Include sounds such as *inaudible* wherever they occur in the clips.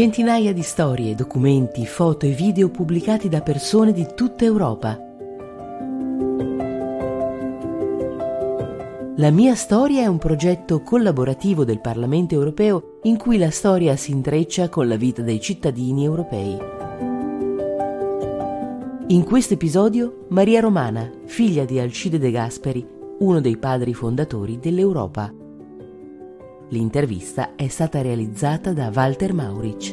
Centinaia di storie, documenti, foto e video pubblicati da persone di tutta Europa. La mia storia è un progetto collaborativo del Parlamento europeo in cui la storia si intreccia con la vita dei cittadini europei. In questo episodio Maria Romana, figlia di Alcide De Gasperi, uno dei padri fondatori dell'Europa. L'intervista è stata realizzata da Walter Mauric.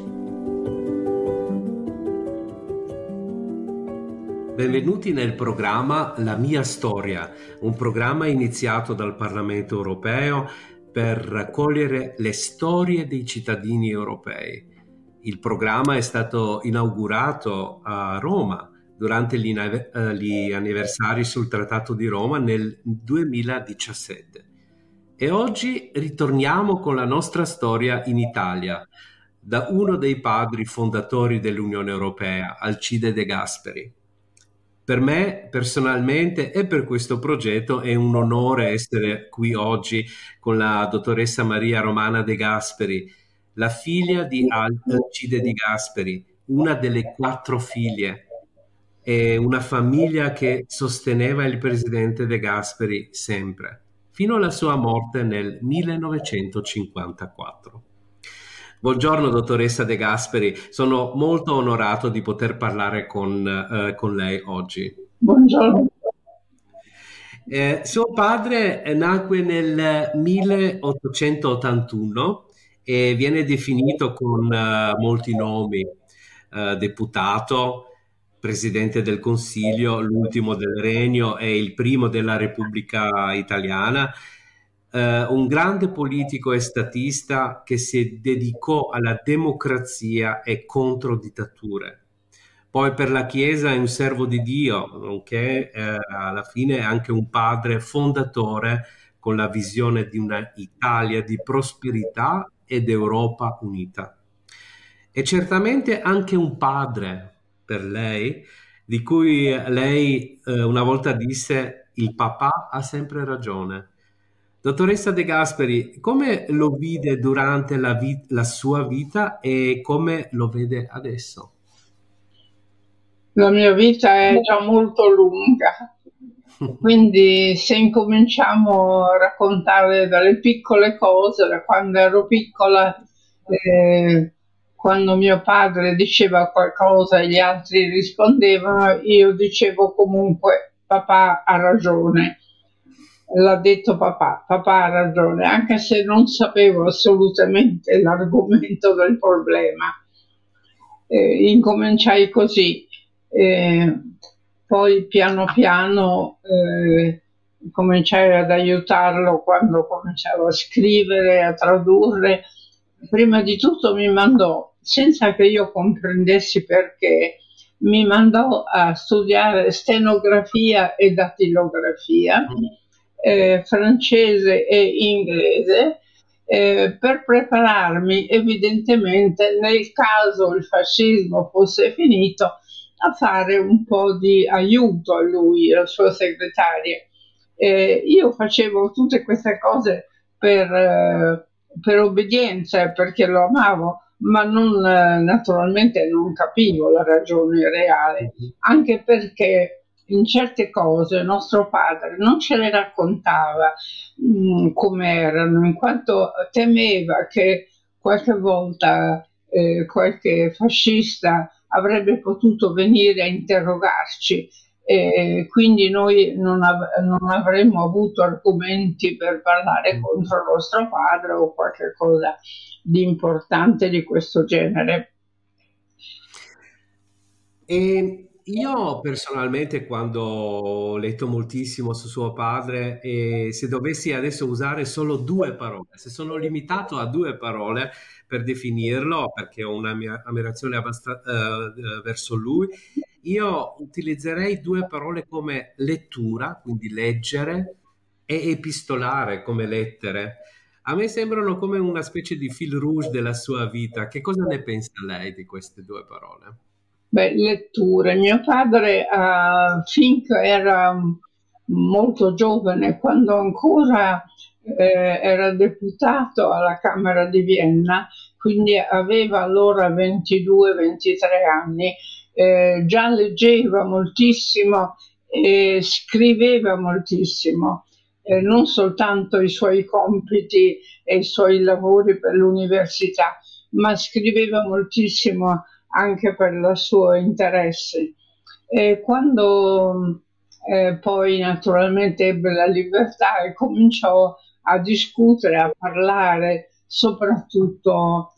Benvenuti nel programma La mia storia, un programma iniziato dal Parlamento europeo per raccogliere le storie dei cittadini europei. Il programma è stato inaugurato a Roma durante gli, gli anniversari sul Trattato di Roma nel 2017 e oggi ritorniamo con la nostra storia in Italia, da uno dei padri fondatori dell'Unione Europea, Alcide De Gasperi. Per me personalmente e per questo progetto è un onore essere qui oggi con la dottoressa Maria Romana De Gasperi, la figlia di Alcide De Gasperi, una delle quattro figlie una famiglia che sosteneva il presidente De Gasperi sempre fino alla sua morte nel 1954. Buongiorno dottoressa De Gasperi, sono molto onorato di poter parlare con, eh, con lei oggi. Buongiorno. Eh, suo padre nacque nel 1881 e viene definito con uh, molti nomi, uh, deputato, presidente del Consiglio, l'ultimo del Regno e il primo della Repubblica Italiana, eh, un grande politico e statista che si dedicò alla democrazia e contro dittature. Poi per la Chiesa è un servo di Dio, nonché eh, alla fine anche un padre fondatore con la visione di una Italia di prosperità ed Europa unita. E certamente anche un padre per lei, di cui lei eh, una volta disse il papà ha sempre ragione. Dottoressa De Gasperi, come lo vide durante la, vit- la sua vita e come lo vede adesso? La mia vita è già molto lunga, *laughs* quindi se incominciamo a raccontare dalle piccole cose, da quando ero piccola, eh, quando mio padre diceva qualcosa e gli altri rispondevano, io dicevo comunque papà ha ragione. L'ha detto papà, papà ha ragione, anche se non sapevo assolutamente *laughs* l'argomento del problema. Eh, incominciai così, eh, poi piano piano eh, cominciai ad aiutarlo quando cominciavo a scrivere, a tradurre. Prima di tutto mi mandò senza che io comprendessi perché, mi mandò a studiare stenografia e datilografia, mm. eh, francese e inglese, eh, per prepararmi evidentemente nel caso il fascismo fosse finito a fare un po' di aiuto a lui, al suo segretario. Eh, io facevo tutte queste cose per, eh, per obbedienza, perché lo amavo, ma non, eh, naturalmente non capivo la ragione reale, anche perché in certe cose nostro padre non ce le raccontava mm, come erano, in quanto temeva che qualche volta eh, qualche fascista avrebbe potuto venire a interrogarci e quindi noi non, av- non, avremmo avuto argomenti per parlare mm. contro nostro padre o qualche cosa di importante di questo genere. E io personalmente quando ho letto moltissimo su suo padre e se dovessi adesso usare solo due parole, se sono limitato a due parole per definirlo perché ho una mia ammirazione abbastanza uh, verso lui, io utilizzerei due parole come lettura, quindi leggere, e epistolare come lettere. A me sembrano come una specie di fil rouge della sua vita. Che cosa ne pensa lei di queste due parole? Beh, letture. Mio padre, uh, finché era molto giovane, quando ancora eh, era deputato alla Camera di Vienna, quindi aveva allora 22-23 anni, eh, già leggeva moltissimo e scriveva moltissimo, eh, non soltanto i suoi compiti e i suoi lavori per l'università, ma scriveva moltissimo anche per il suo interesse. E quando eh, poi naturalmente ebbe la libertà e cominciò a discutere, a parlare soprattutto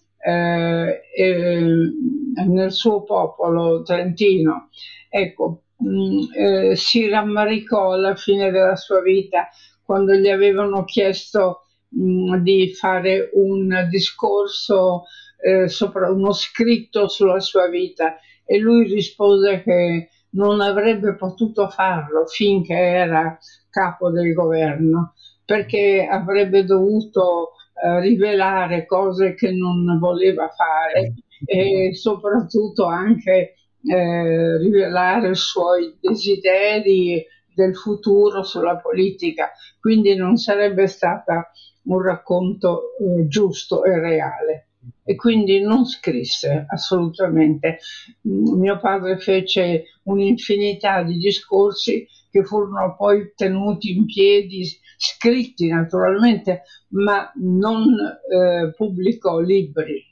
nel suo popolo trentino. Ecco, mh, mm, eh, si rammaricò alla fine della sua vita quando gli avevano chiesto mh, mm, di fare un discorso eh, sopra uno scritto sulla sua vita e lui rispose che non avrebbe potuto farlo finché era capo del governo perché avrebbe dovuto eh, rivelare cose che non voleva fare e soprattutto anche eh, rivelare i suoi desideri del futuro sulla politica, quindi non sarebbe stata un racconto eh, giusto e reale. E quindi non scrisse assolutamente. Mm, mio padre fece un'infinità di discorsi che furono poi tenuti in piedi, scritti naturalmente, ma non eh, pubblicò libri.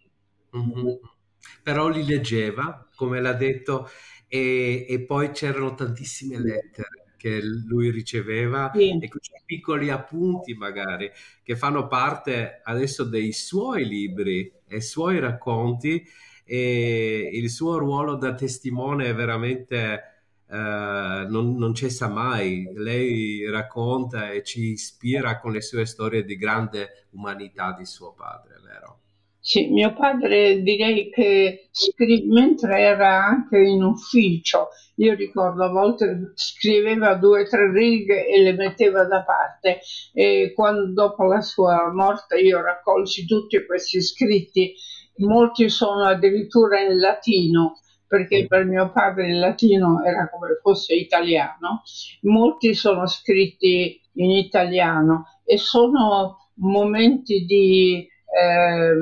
Mm-hmm. Però li leggeva, come l'ha detto, e, e poi c'erano tantissime lettere che lui riceveva sì. e questi piccoli appunti magari che fanno parte adesso dei suoi libri e suoi racconti e il suo ruolo da testimone è veramente eh, non, non, cessa mai. Lei racconta e ci ispira con le sue storie di grande umanità di suo padre, vero? Sì, mio padre direi che scri- mentre era anche in ufficio, io ricordo a volte scriveva due o tre righe e le metteva da parte e quando dopo la sua morte io raccolsi tutti questi scritti, molti sono addirittura in latino perché per mio padre il latino era come fosse italiano, molti sono scritti in italiano e sono momenti di, eh,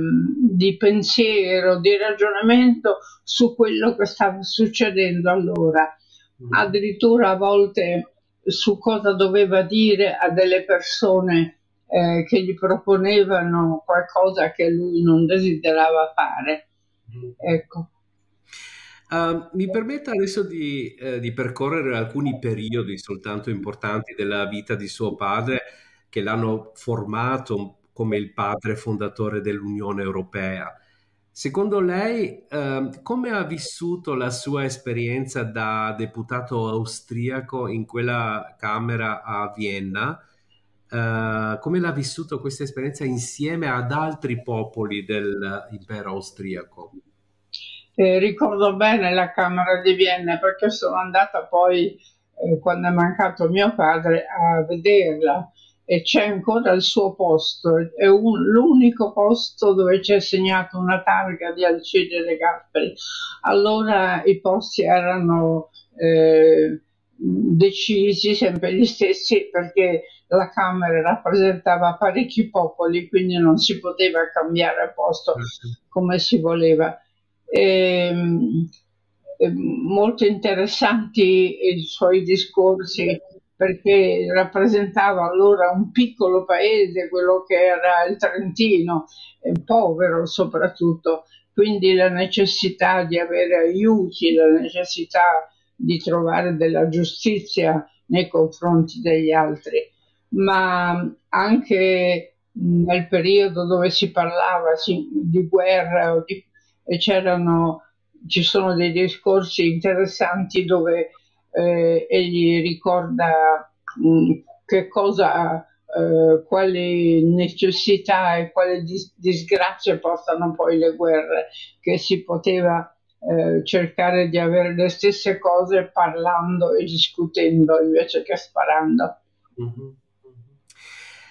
di pensiero, di ragionamento su quello che stava succedendo allora, mm. addirittura a volte su cosa doveva dire a delle persone eh, che gli proponevano qualcosa che lui non desiderava fare. Mm. Ecco. Uh, mi permetta adesso di, eh, di, percorrere alcuni periodi soltanto importanti della vita di suo padre che l'hanno formato come il padre fondatore dell'Unione Europea. Secondo lei, uh, come ha vissuto la sua esperienza da deputato austriaco in quella Camera a Vienna? Uh, come l'ha vissuto questa esperienza insieme ad altri popoli dell'impero austriaco? Eh, ricordo bene la Camera di Vienna perché sono andata poi, eh, quando è mancato mio padre, a vederla e c'è ancora il suo posto, è un, l'unico posto dove c'è segnato una targa di Alcide Gasperi. Allora i posti erano eh, decisi, sempre gli stessi, perché la Camera rappresentava parecchi popoli, quindi non si poteva cambiare posto certo. come si voleva eh, molto interessanti i suoi discorsi perché rappresentava allora un piccolo paese, quello che era il Trentino, povero soprattutto, quindi la necessità di avere aiuti, la necessità di trovare della giustizia nei confronti degli altri, ma anche nel periodo dove si parlava di guerra o di e ci sono dei discorsi interessanti dove eh, egli ricorda mh, mm, che cosa, eh, quali necessità e quali dis- disgrazie portano poi le guerre, che si poteva eh, cercare di avere le stesse cose parlando e discutendo invece che sparando. Mm-hmm.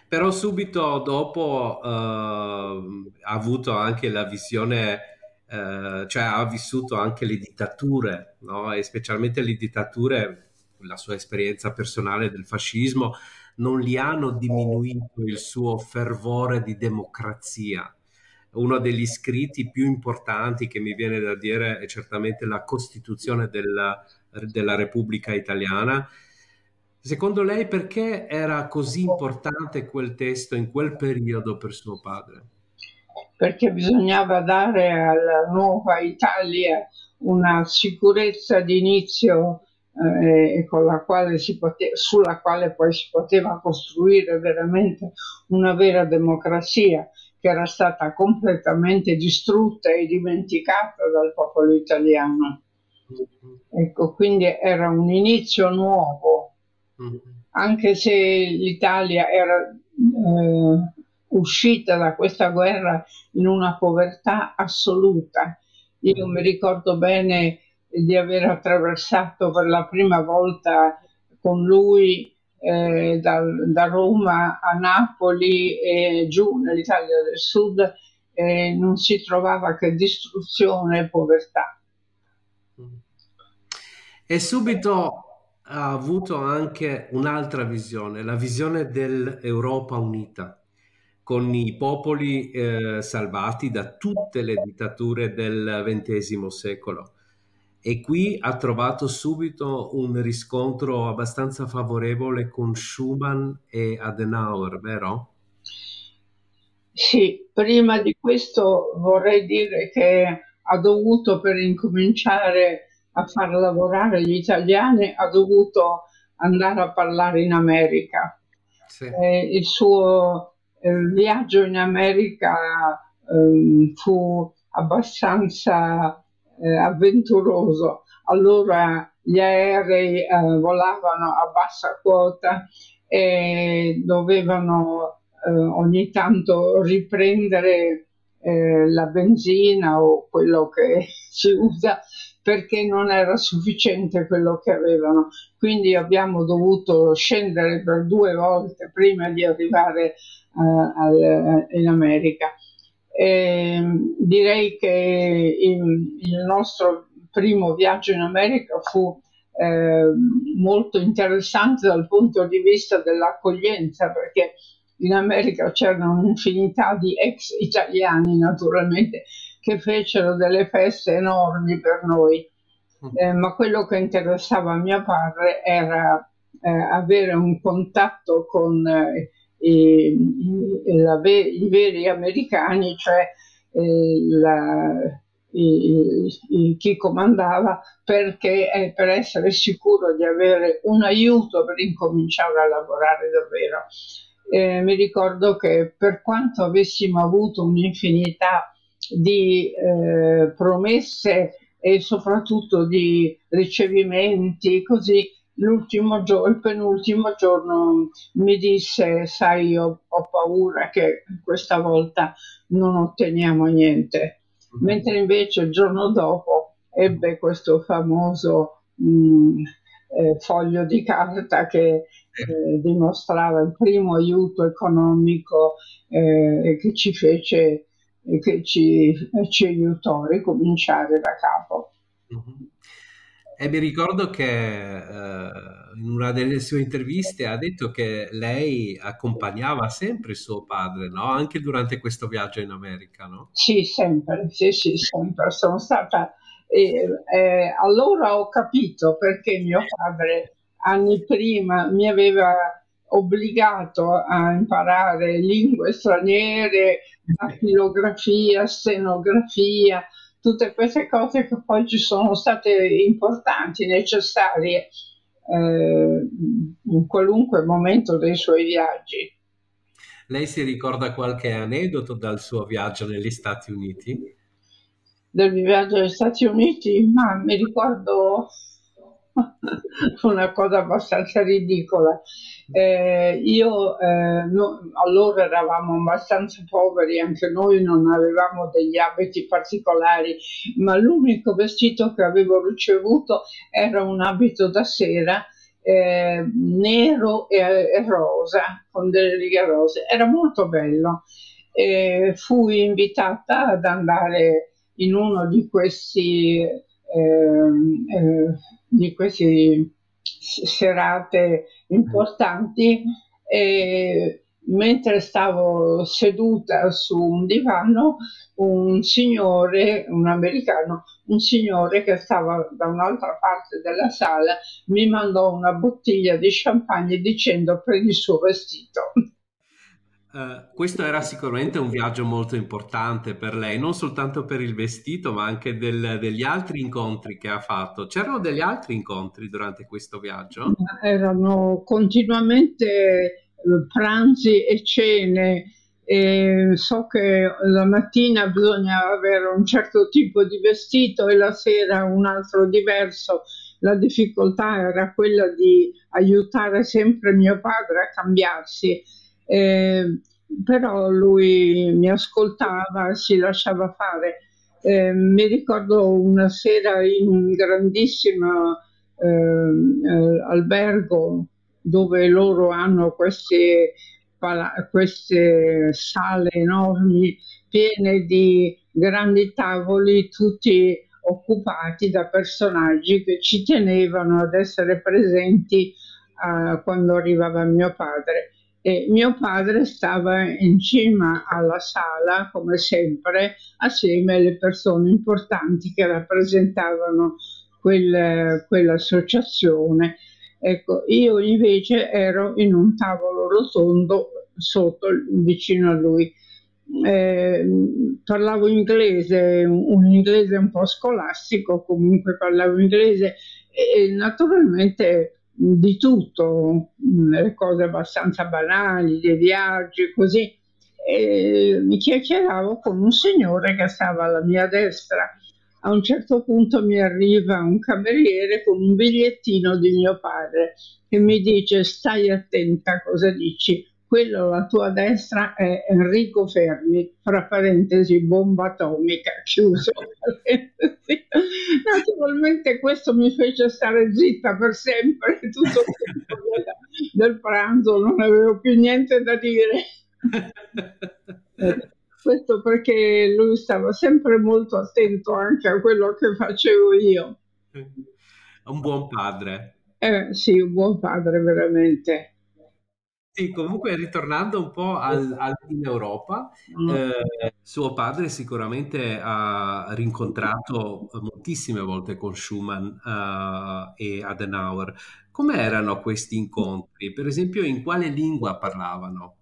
Però subito dopo uh, ha avuto anche la visione eh, cioè ha vissuto anche le dittature, no? e specialmente le dittature, la sua esperienza personale del fascismo, non gli hanno diminuito il suo fervore di democrazia. uno degli scritti più importanti che mi viene da dire è certamente la Costituzione della, della Repubblica Italiana. Secondo lei perché era così importante quel testo in quel periodo per suo padre? Perché bisognava dare alla nuova Italia una sicurezza di inizio eh, quale pote- sulla quale poi si poteva costruire veramente una vera democrazia che era stata completamente distrutta e dimenticata dal popolo italiano. Mm-hmm. Ecco, quindi era un inizio nuovo, mm-hmm. anche se l'Italia era eh, uscita da questa guerra in una povertà assoluta. Io mi ricordo bene di aver attraversato per la prima volta con lui eh, da, da, Roma a Napoli e giù nell'Italia del Sud eh, non si trovava che distruzione e povertà. E subito ha avuto anche un'altra visione, la visione dell'Europa unita, con i popoli eh, salvati da tutte le dittature del XX secolo e qui ha trovato subito un riscontro abbastanza favorevole con Schumann e Adenauer, vero? Sì, prima di questo vorrei dire che ha dovuto per incominciare a far lavorare gli italiani, ha dovuto andare a parlare in America. Sì. Eh, il suo eh, viaggio in America eh, fu abbastanza eh, avventuroso. Allora gli aerei eh, volavano a bassa quota e dovevano eh, ogni tanto riprendere eh, la benzina o quello che *laughs* si usa perché non era sufficiente quello che avevano. Quindi abbiamo dovuto scendere per due volte prima di arrivare al, in America. E direi che il, il, nostro primo viaggio in America fu eh, molto interessante dal punto di vista dell'accoglienza perché in America c'erano un'infinità di ex italiani naturalmente che fecero delle feste enormi per noi, mm. eh, ma quello che interessava a mio padre era eh, avere un contatto con eh, i, i, i veri americani, cioè eh, la, chi comandava, perché, eh, per essere sicuro di avere un aiuto per incominciare a lavorare davvero. Eh, mi ricordo che per quanto avessimo avuto un'infinità di eh, promesse e soprattutto di ricevimenti, così giorno, il penultimo giorno mi disse, sai, io ho paura che questa volta non otteniamo niente. Mm-hmm. Mentre invece il giorno dopo ebbe questo famoso mh, mm, eh, foglio di carta che eh, dimostrava il primo aiuto economico eh, che ci fece, che ci, ci aiutò a ricominciare da capo. Mm-hmm. E mi ricordo che eh, in una delle sue interviste ha detto che lei accompagnava sempre suo padre, no? Anche durante questo viaggio in America, no? Sì, sempre, sì, sì, sempre. Sono stata... Eh, eh, allora ho capito perché mio padre anni prima mi aveva obbligato a imparare lingue straniere, filografia, stenografia, tutte queste cose che poi ci sono state importanti, necessarie eh, in qualunque momento dei suoi viaggi. Lei si ricorda qualche aneddoto dal suo viaggio negli Stati Uniti? Del viaggio negli Stati Uniti? Ma mi ricordo *laughs* una cosa abbastanza ridicola. Eh, io eh, no, allora eravamo abbastanza poveri, anche noi non avevamo degli abiti particolari, ma l'unico vestito che avevo ricevuto era un abito da sera eh, nero e, e, rosa, con delle righe rose. Era molto bello. fui invitata ad andare in uno di questi di queste serate importanti e mentre stavo seduta su un divano, un signore, un americano, un signore che stava da un'altra parte della sala, mi mandò una bottiglia di champagne dicendo prendi il suo vestito. *laughs* Uh, questo era sicuramente un viaggio molto importante per lei, non soltanto per il vestito, ma anche del, degli altri incontri che ha fatto. C'erano degli altri incontri durante questo viaggio? Erano continuamente pranzi e cene. E so che la mattina bisogna avere un certo tipo di vestito e la sera un altro diverso. La difficoltà era quella di aiutare sempre mio padre a cambiarsi. Eh, però lui mi ascoltava, si lasciava fare. Eh, mi ricordo una sera in un grandissimo eh, eh albergo dove loro hanno queste, queste sale enormi piene di grandi tavoli tutti occupati da personaggi che ci tenevano ad essere presenti uh, quando arrivava mio padre. E mio padre stava in cima alla sala, come sempre, assieme alle persone importanti che rappresentavano quel, quell'associazione Ecco, io invece ero in un tavolo rotondo sotto, vicino a lui. Eh, parlavo inglese, un inglese un po' scolastico, comunque parlavo inglese e naturalmente di tutto, le cose abbastanza banali, dei viaggi, così. E mi chiacchieravo con un signore che stava alla mia destra a un certo punto mi arriva un cameriere con un bigliettino di mio padre che mi dice stai attenta a cosa dici. Quello alla tua destra è Enrico Fermi, fra parentesi bomba atomica, *laughs* chiuso Naturalmente questo mi fece stare zitta per sempre, *laughs* tutto il tempo del pranzo non avevo più niente da dire. *laughs* Questo perché lui stava sempre molto attento anche a quello che facevo io. Un buon padre. Eh, sì, un buon padre veramente. Sì, comunque ritornando un po' al, al in Europa, mm. eh, suo padre sicuramente ha rincontrato moltissime volte con Schumann uh, e Adenauer. Come erano questi incontri? Per esempio, in quale lingua parlavano?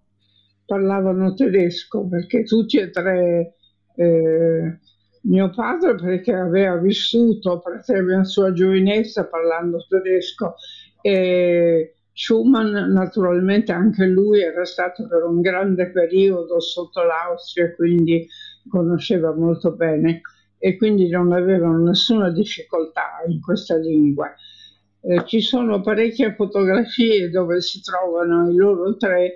parlavano tedesco perché tutti e tre, eh, mio padre perché aveva vissuto per la sua giovinezza parlando tedesco e Schumann naturalmente anche lui era stato per un grande periodo sotto l'Austria quindi conosceva molto bene e quindi non avevano nessuna difficoltà in questa lingua. Eh, ci sono parecchie fotografie dove si trovano i loro tre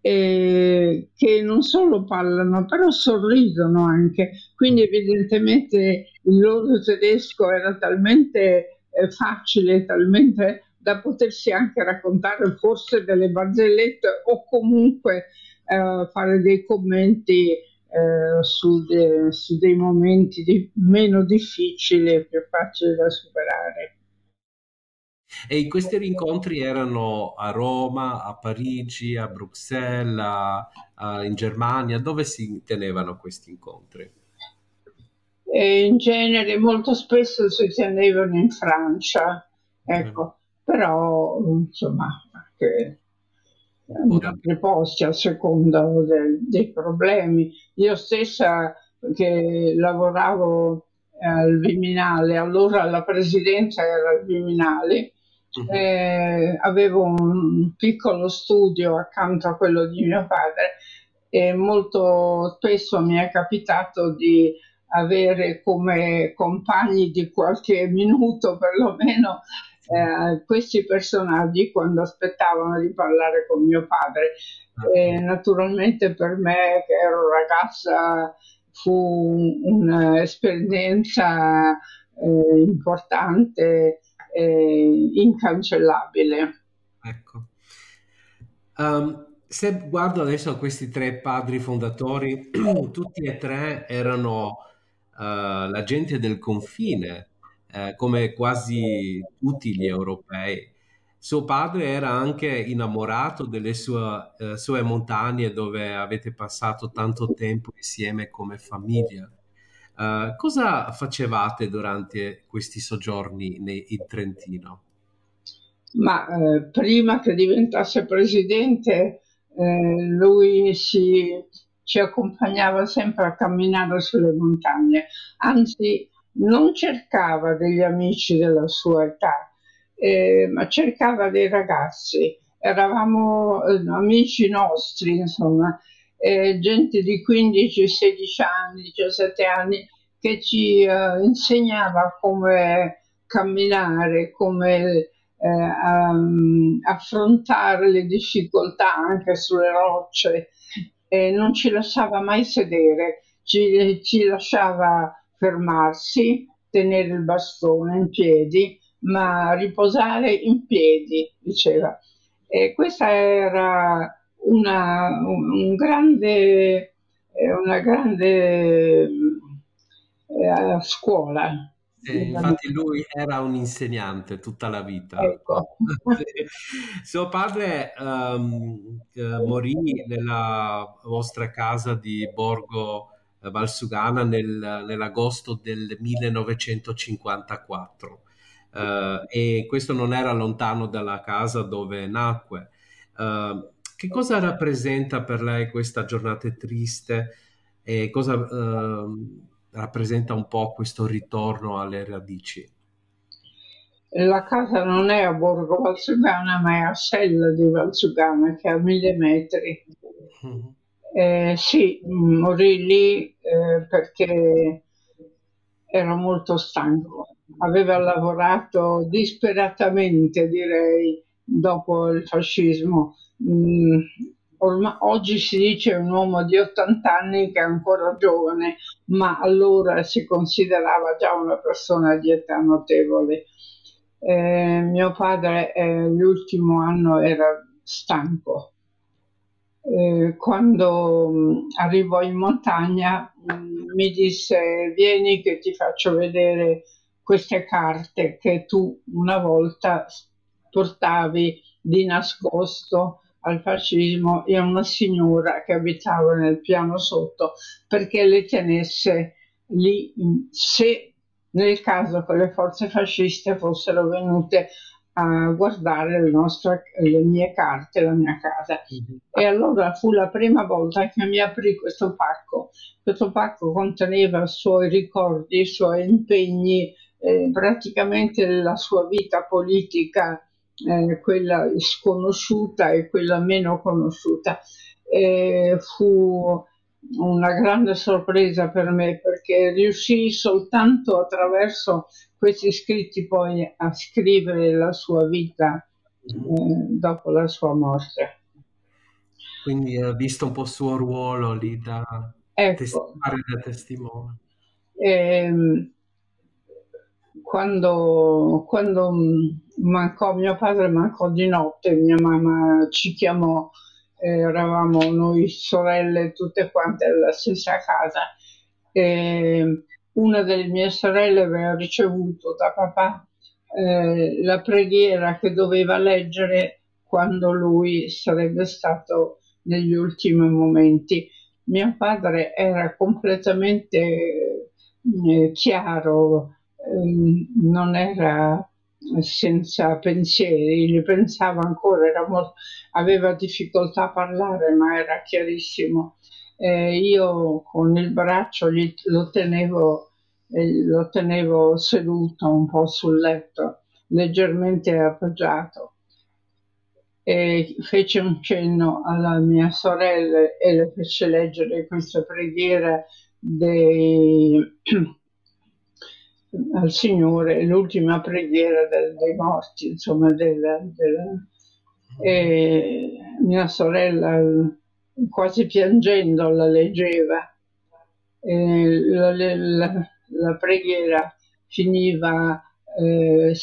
eh, che non solo parlano, però sorridono anche. Quindi evidentemente il loro tedesco era talmente eh, facile, talmente da potersi anche raccontare forse delle barzellette o comunque eh, fare dei commenti eh, su, de, su, dei momenti di, meno difficili e più facili da superare. E in questi rincontri erano a Roma, a Parigi, a Bruxelles, a, a, in Germania, dove si tenevano questi incontri? E in genere molto spesso si tenevano in Francia, ecco, mm. Però insomma anche in altri posti a seconda de, dei problemi. Io stessa che lavoravo al Viminale, allora la presidenza era al Viminale, Uh-huh. Eh, avevo un piccolo studio accanto a quello di mio padre e molto spesso mi è capitato di avere come compagni di qualche minuto perlomeno eh, questi personaggi quando aspettavano di parlare con mio padre. E naturalmente per me che ero ragazza fu un'esperienza eh, importante eh, incancellabile. Ecco. Um, se guardo adesso questi tre padri fondatori, *clears throat* tutti e tre erano uh, la gente del confine, uh, come quasi tutti gli europei. suo padre era anche innamorato delle sue, eh, sue, montagne dove avete passato tanto tempo insieme come famiglia. Uh, cosa facevate durante questi soggiorni nei, in Trentino? Ma eh, prima che diventasse presidente, eh, lui si, ci accompagnava sempre a camminare sulle montagne, anzi non cercava degli amici della sua età, eh, ma cercava dei ragazzi, eravamo eh, amici nostri, insomma, eh, gente di 15, 16 anni, 17 anni che ci eh, insegnava come camminare, come um, affrontare le difficoltà anche sulle rocce non ci lasciava mai sedere, ci, ci lasciava fermarsi, tenere il bastone in piedi ma riposare in piedi, diceva. E questa era una, un grande, eh, una grande eh, scuola. Eh, infatti lui era un insegnante tutta la vita. Ecco. *laughs* Suo padre um, morì nella vostra casa di Borgo Valsugana nel, nell'agosto del 1954 uh, e questo non era lontano dalla casa dove nacque. Uh, che cosa rappresenta per lei questa giornata triste e cosa uh, rappresenta un po' questo ritorno alle radici? La casa non è a Borgo Valsugana, ma è a Sella di Valsugana, che è a mille metri. Mm-hmm. Eh, sì, morì lì eh, perché era molto stanco aveva lavorato disperatamente, direi, dopo il fascismo. Mm, ormai, oggi si dice un uomo di 80 anni che è ancora giovane, ma allora si considerava già una persona di età notevole. Eh, mio padre eh, l'ultimo anno era stanco. Eh, quando mm, arrivò in montagna mm, mi disse vieni che ti faccio vedere queste carte che tu una volta portavi di nascosto al fascismo e a una signora che abitava nel piano sotto perché le tenesse lì se nel caso che le forze fasciste fossero venute a guardare le, nostre, le mie carte, la mia casa. Mm-hmm. E allora fu la prima volta che mi aprì questo pacco. Questo pacco conteneva i suoi ricordi, i suoi impegni, eh, praticamente la sua vita politica, eh, quella sconosciuta e quella meno conosciuta. Eh, fu una grande sorpresa per me perché riuscii soltanto attraverso questi scritti poi a scrivere la sua vita eh, dopo la sua morte. Quindi ha visto un po' il suo ruolo lì da ecco. testimone. Da testimone. Eh, quando, quando mancò mio padre, mancò di notte, mia mamma ci chiamò, eh, eravamo noi sorelle tutte quante nella stessa casa e una delle mie sorelle aveva ricevuto da papà eh, la preghiera che doveva leggere quando lui sarebbe stato negli ultimi momenti. Mio padre era completamente eh, chiaro, Ehm, non era senza pensieri, gli pensava ancora, molto, aveva difficoltà a parlare, ma era chiarissimo. Eh, io con il braccio gli, lo, tenevo, eh, lo tenevo seduto un po' sul letto, leggermente appoggiato. E fece un cenno alla mia sorella e le fece leggere questa preghiera dei al Signore l'ultima preghiera del, dei morti, insomma, della, della, e mia sorella quasi piangendo la leggeva. La, la, la, preghiera finiva eh,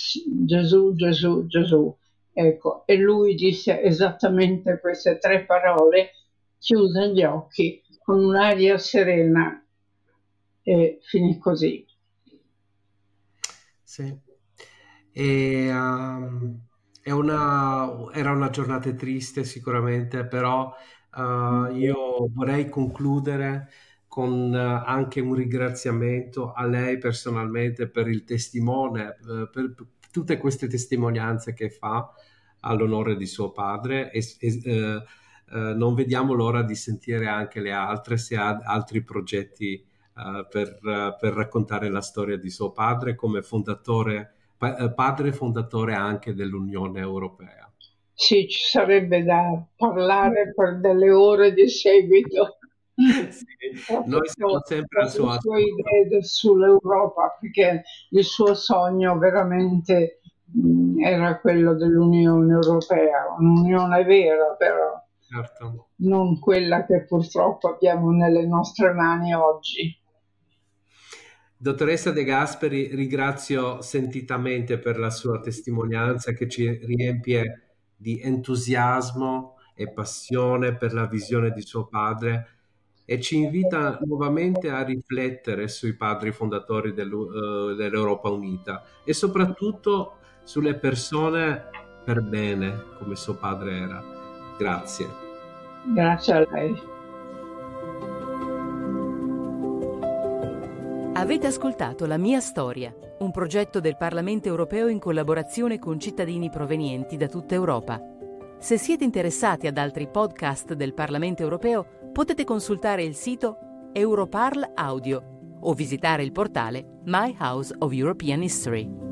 Gesù, Gesù, Gesù. Ecco, e lui disse esattamente queste tre parole, chiuse gli occhi con un'aria serena e finì così. Sì. E, um, una, era una giornata triste sicuramente, però uh, io vorrei concludere con uh, anche un ringraziamento a lei personalmente per il testimone, uh, per, per, tutte queste testimonianze che fa all'onore di suo padre e, e non vediamo l'ora di sentire anche le altre se ha altri progetti per, per raccontare la storia di suo padre come fondatore eh, padre fondatore anche dell'Unione Europea. Sì, ci sarebbe da parlare per delle ore di seguito. *laughs* sì, noi siamo sempre a sua Le sue idee sull'Europa, perché il suo sogno veramente mh, era quello dell'Unione Europea, un'unione vera però, certo. non quella che purtroppo abbiamo nelle nostre mani oggi. Dottoressa De Gasperi, ringrazio sentitamente per la sua testimonianza che ci riempie di entusiasmo e passione per la visione di suo padre e ci invita nuovamente a riflettere sui padri fondatori uh, dell'Europa Unita e soprattutto sulle persone per bene come suo padre era. Grazie. Grazie a lei. Avete ascoltato La mia storia, un progetto del Parlamento europeo in collaborazione con cittadini provenienti da tutta Europa. Se siete interessati ad altri podcast del Parlamento europeo, potete consultare il sito Europarl Audio o visitare il portale My House of European History.